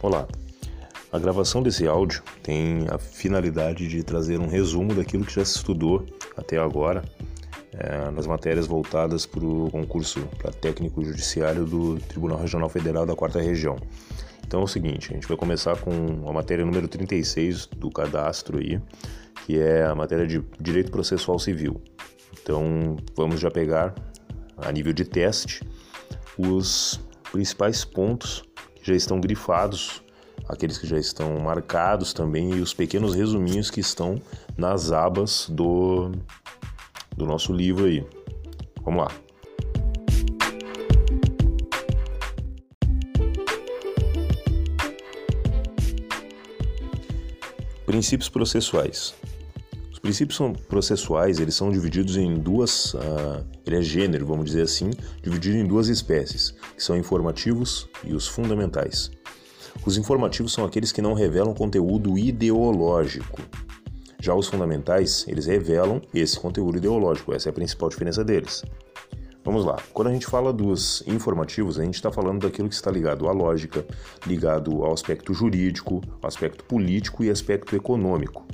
Olá, a gravação desse áudio tem a finalidade de trazer um resumo daquilo que já se estudou até agora é, nas matérias voltadas para o concurso para técnico judiciário do Tribunal Regional Federal da Quarta Região. Então é o seguinte, a gente vai começar com a matéria número 36 do cadastro aí, que é a matéria de Direito Processual Civil. Então vamos já pegar a nível de teste os principais pontos já estão grifados, aqueles que já estão marcados também e os pequenos resuminhos que estão nas abas do, do nosso livro aí. Vamos lá. Princípios processuais. Os princípios processuais eles são divididos em duas, uh, ele é gênero, vamos dizer assim, dividido em duas espécies, que são informativos e os fundamentais. Os informativos são aqueles que não revelam conteúdo ideológico. Já os fundamentais, eles revelam esse conteúdo ideológico, essa é a principal diferença deles. Vamos lá. Quando a gente fala dos informativos, a gente está falando daquilo que está ligado à lógica, ligado ao aspecto jurídico, aspecto político e aspecto econômico.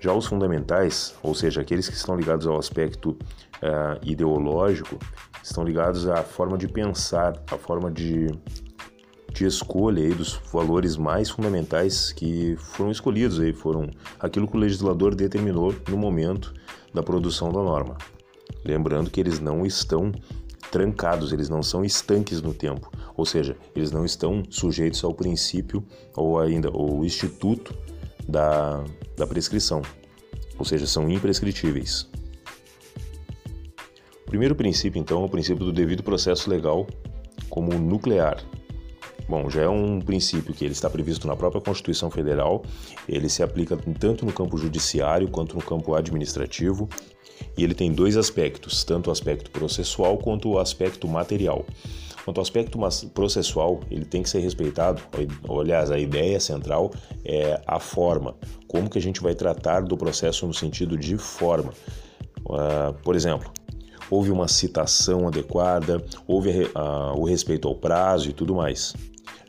Já os fundamentais, ou seja, aqueles que estão ligados ao aspecto uh, ideológico, estão ligados à forma de pensar, à forma de, de escolha aí dos valores mais fundamentais que foram escolhidos aí, foram aquilo que o legislador determinou no momento da produção da norma. Lembrando que eles não estão trancados, eles não são estanques no tempo, ou seja, eles não estão sujeitos ao princípio ou ainda o instituto da, da prescrição, ou seja, são imprescritíveis. O primeiro princípio, então, é o princípio do devido processo legal como nuclear. Bom, já é um princípio que ele está previsto na própria Constituição Federal, ele se aplica tanto no campo judiciário quanto no campo administrativo, e ele tem dois aspectos, tanto o aspecto processual quanto o aspecto material. Quanto ao aspecto processual, ele tem que ser respeitado. Aliás, a ideia central é a forma. Como que a gente vai tratar do processo no sentido de forma? Uh, por exemplo, houve uma citação adequada, houve uh, o respeito ao prazo e tudo mais.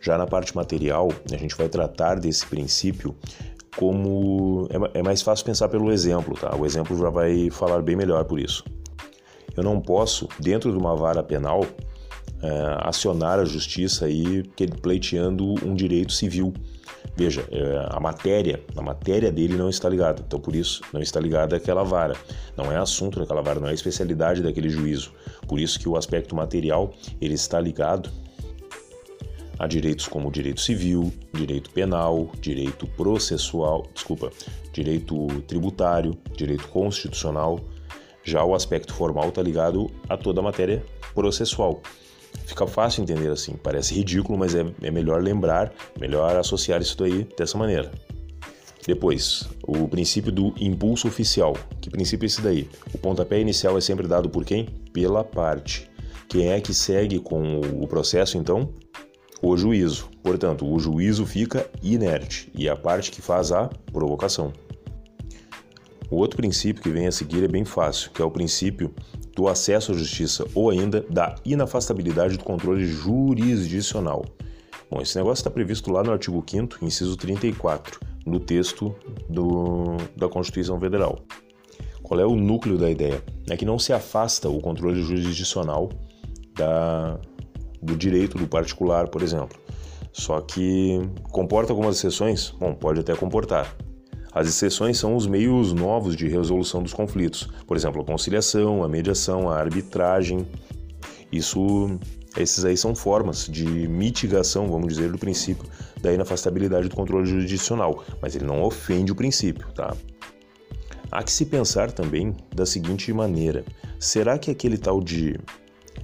Já na parte material, a gente vai tratar desse princípio como é, é mais fácil pensar pelo exemplo, tá? O exemplo já vai falar bem melhor por isso. Eu não posso, dentro de uma vara penal, é, acionar a justiça aí pleiteando um direito civil. Veja, é, a matéria, a matéria dele não está ligada, então por isso não está ligada àquela vara. Não é assunto daquela vara, não é especialidade daquele juízo. Por isso que o aspecto material ele está ligado a direitos como direito civil, direito penal, direito processual, desculpa, direito tributário, direito constitucional. Já o aspecto formal está ligado a toda a matéria processual. Fica fácil entender assim, parece ridículo, mas é, é melhor lembrar, melhor associar isso daí dessa maneira. Depois, o princípio do impulso oficial. Que princípio é esse daí? O pontapé inicial é sempre dado por quem? Pela parte. Quem é que segue com o processo então? O juízo. Portanto, o juízo fica inerte e é a parte que faz a provocação. O outro princípio que vem a seguir é bem fácil, que é o princípio do acesso à justiça ou ainda da inafastabilidade do controle jurisdicional. Bom, esse negócio está previsto lá no artigo 5 inciso 34, no texto do, da Constituição Federal. Qual é o núcleo da ideia? É que não se afasta o controle jurisdicional da, do direito do particular, por exemplo. Só que comporta algumas exceções? Bom, pode até comportar, as exceções são os meios novos de resolução dos conflitos, por exemplo, a conciliação, a mediação, a arbitragem. Isso, esses aí são formas de mitigação, vamos dizer, do princípio da inafastabilidade do controle jurisdicional, mas ele não ofende o princípio, tá? Há que se pensar também da seguinte maneira: será que aquele tal de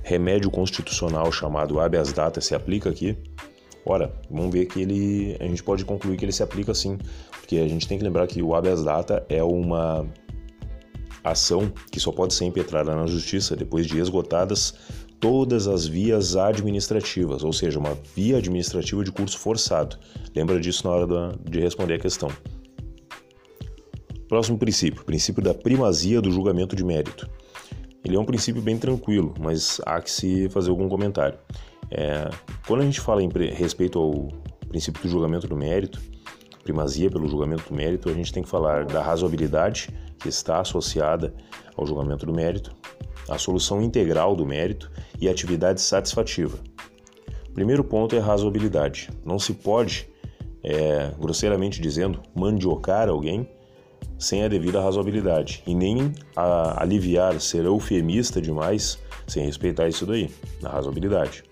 remédio constitucional chamado habeas data se aplica aqui? Ora, vamos ver que ele, a gente pode concluir que ele se aplica sim, porque a gente tem que lembrar que o habeas data é uma ação que só pode ser impetrada na justiça depois de esgotadas todas as vias administrativas, ou seja, uma via administrativa de curso forçado. Lembra disso na hora de responder a questão. Próximo princípio, princípio da primazia do julgamento de mérito. Ele é um princípio bem tranquilo, mas há que se fazer algum comentário. É, quando a gente fala em respeito ao princípio do julgamento do mérito, primazia pelo julgamento do mérito, a gente tem que falar da razoabilidade que está associada ao julgamento do mérito, a solução integral do mérito e a atividade satisfativa. Primeiro ponto é a razoabilidade. Não se pode, é, grosseiramente dizendo, mandiocar alguém sem a devida razoabilidade e nem aliviar, ser eufemista demais sem respeitar isso daí, na razoabilidade.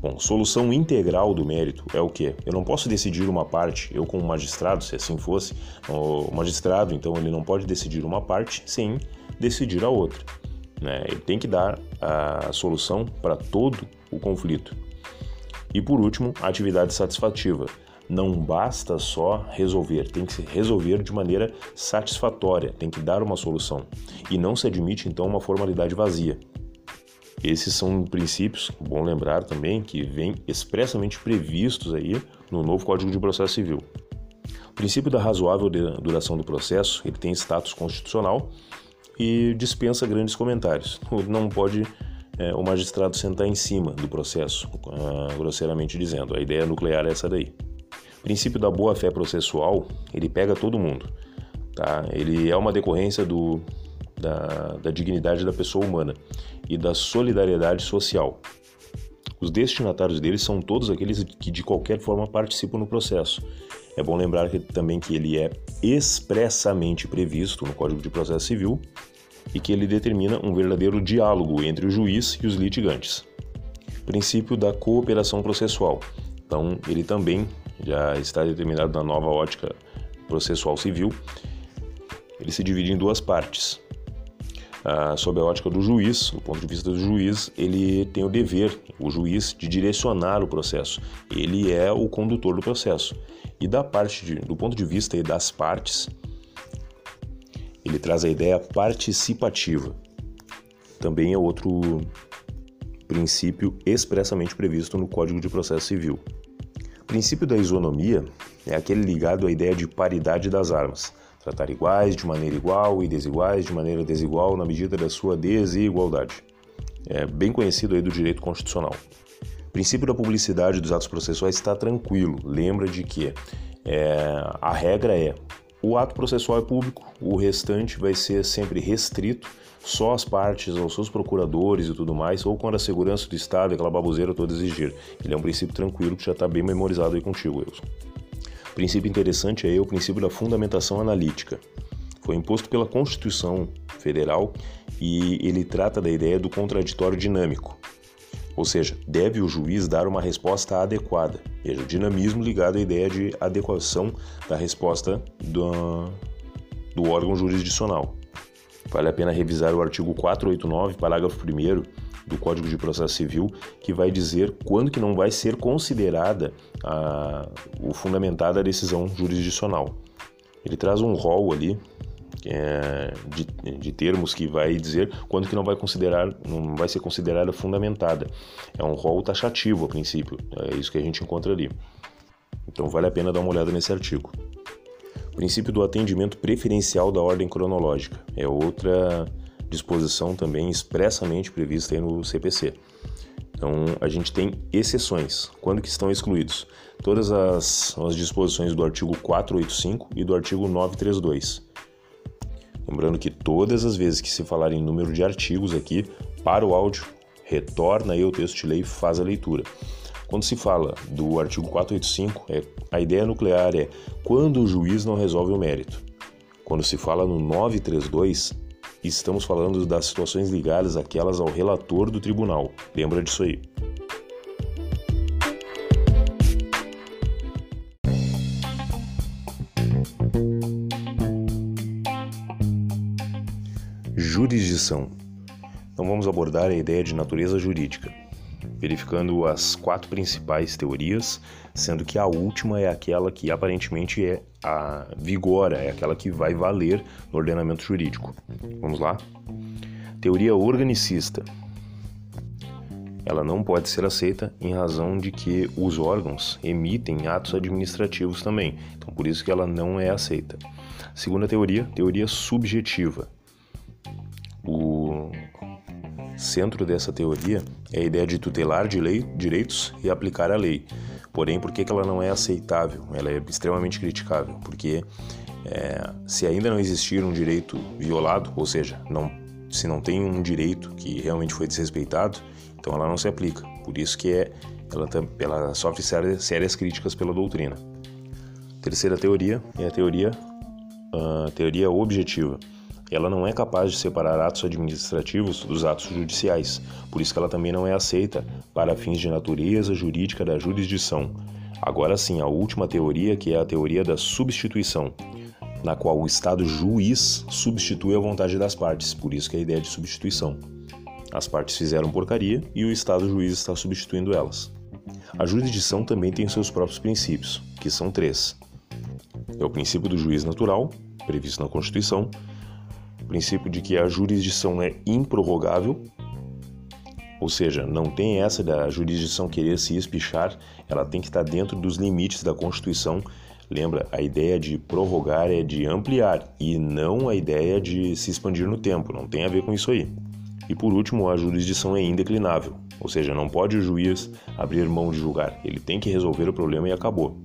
Bom, solução integral do mérito é o que? Eu não posso decidir uma parte, eu como magistrado, se assim fosse, o magistrado, então ele não pode decidir uma parte sem decidir a outra. Né? Ele tem que dar a solução para todo o conflito. E por último, a atividade satisfativa. Não basta só resolver, tem que se resolver de maneira satisfatória, tem que dar uma solução. E não se admite então uma formalidade vazia. Esses são princípios, bom lembrar também, que vêm expressamente previstos aí no novo Código de Processo Civil. O princípio da razoável duração do processo, ele tem status constitucional e dispensa grandes comentários. Não pode é, o magistrado sentar em cima do processo, uh, grosseiramente dizendo. A ideia nuclear é essa daí. O princípio da boa-fé processual, ele pega todo mundo. Tá? Ele é uma decorrência do, da, da dignidade da pessoa humana e da solidariedade social. Os destinatários deles são todos aqueles que de qualquer forma participam no processo. É bom lembrar que, também que ele é expressamente previsto no Código de Processo Civil e que ele determina um verdadeiro diálogo entre o juiz e os litigantes. Princípio da cooperação processual. Então, ele também já está determinado na nova ótica processual civil. Ele se divide em duas partes ah, sob a ótica do juiz, do ponto de vista do juiz, ele tem o dever, o juiz, de direcionar o processo. Ele é o condutor do processo. E da parte de, do ponto de vista das partes, ele traz a ideia participativa. Também é outro princípio expressamente previsto no Código de Processo Civil. O princípio da isonomia é aquele ligado à ideia de paridade das armas tratar iguais de maneira igual e desiguais de maneira desigual na medida da sua desigualdade. É bem conhecido aí do direito constitucional. O princípio da publicidade dos atos processuais está tranquilo. Lembra de que é, a regra é o ato processual é público, o restante vai ser sempre restrito só às partes, aos seus procuradores e tudo mais, ou quando a segurança do Estado, aquela baboseira toda exigir. Ele é um princípio tranquilo que já está bem memorizado aí contigo, Wilson princípio interessante é o princípio da fundamentação analítica. Foi imposto pela Constituição Federal e ele trata da ideia do contraditório dinâmico. Ou seja, deve o juiz dar uma resposta adequada. Veja, o dinamismo ligado à ideia de adequação da resposta do, do órgão jurisdicional. Vale a pena revisar o artigo 489, parágrafo 1 do Código de Processo Civil, que vai dizer quando que não vai ser considerada a, o fundamentada a decisão jurisdicional. Ele traz um rol ali é, de, de, termos que vai dizer quando que não vai considerar, não vai ser considerada fundamentada. É um rol taxativo a princípio, é isso que a gente encontra ali. Então vale a pena dar uma olhada nesse artigo. Princípio do atendimento preferencial da ordem cronológica é outra disposição também expressamente prevista no CPC. Então, a gente tem exceções. Quando que estão excluídos? Todas as, as disposições do artigo 485 e do artigo 932. Lembrando que todas as vezes que se falar em número de artigos aqui, para o áudio, retorna aí o texto de lei e faz a leitura. Quando se fala do artigo 485, é, a ideia nuclear é quando o juiz não resolve o mérito. Quando se fala no 932, Estamos falando das situações ligadas àquelas ao relator do tribunal. Lembra disso aí. Jurisdição. Então vamos abordar a ideia de natureza jurídica verificando as quatro principais teorias, sendo que a última é aquela que aparentemente é a vigora, é aquela que vai valer no ordenamento jurídico. Vamos lá? Teoria organicista. Ela não pode ser aceita em razão de que os órgãos emitem atos administrativos também, então por isso que ela não é aceita. Segunda teoria, teoria subjetiva. O centro dessa teoria é a ideia de tutelar direitos e aplicar a lei. Porém, por que, ela não é aceitável? Ela é extremamente criticável, porque é, se ainda não existir um direito violado, ou seja, não, se não tem um direito que realmente foi desrespeitado, então ela não se aplica. Por isso que é, ela, ela sofre sérias, sérias críticas pela doutrina. Terceira teoria é a teoria, a teoria objetiva. Ela não é capaz de separar atos administrativos dos atos judiciais, por isso ela também não é aceita para fins de natureza jurídica da jurisdição. Agora sim, a última teoria, que é a teoria da substituição, na qual o Estado juiz substitui a vontade das partes, por isso que é a ideia de substituição. As partes fizeram porcaria e o Estado juiz está substituindo elas. A jurisdição também tem seus próprios princípios, que são três. É o princípio do juiz natural, previsto na Constituição, princípio de que a jurisdição é improrrogável, ou seja, não tem essa da jurisdição querer se espichar, ela tem que estar dentro dos limites da Constituição. Lembra, a ideia de prorrogar é de ampliar e não a ideia de se expandir no tempo, não tem a ver com isso aí. E por último, a jurisdição é indeclinável, ou seja, não pode o juiz abrir mão de julgar, ele tem que resolver o problema e acabou.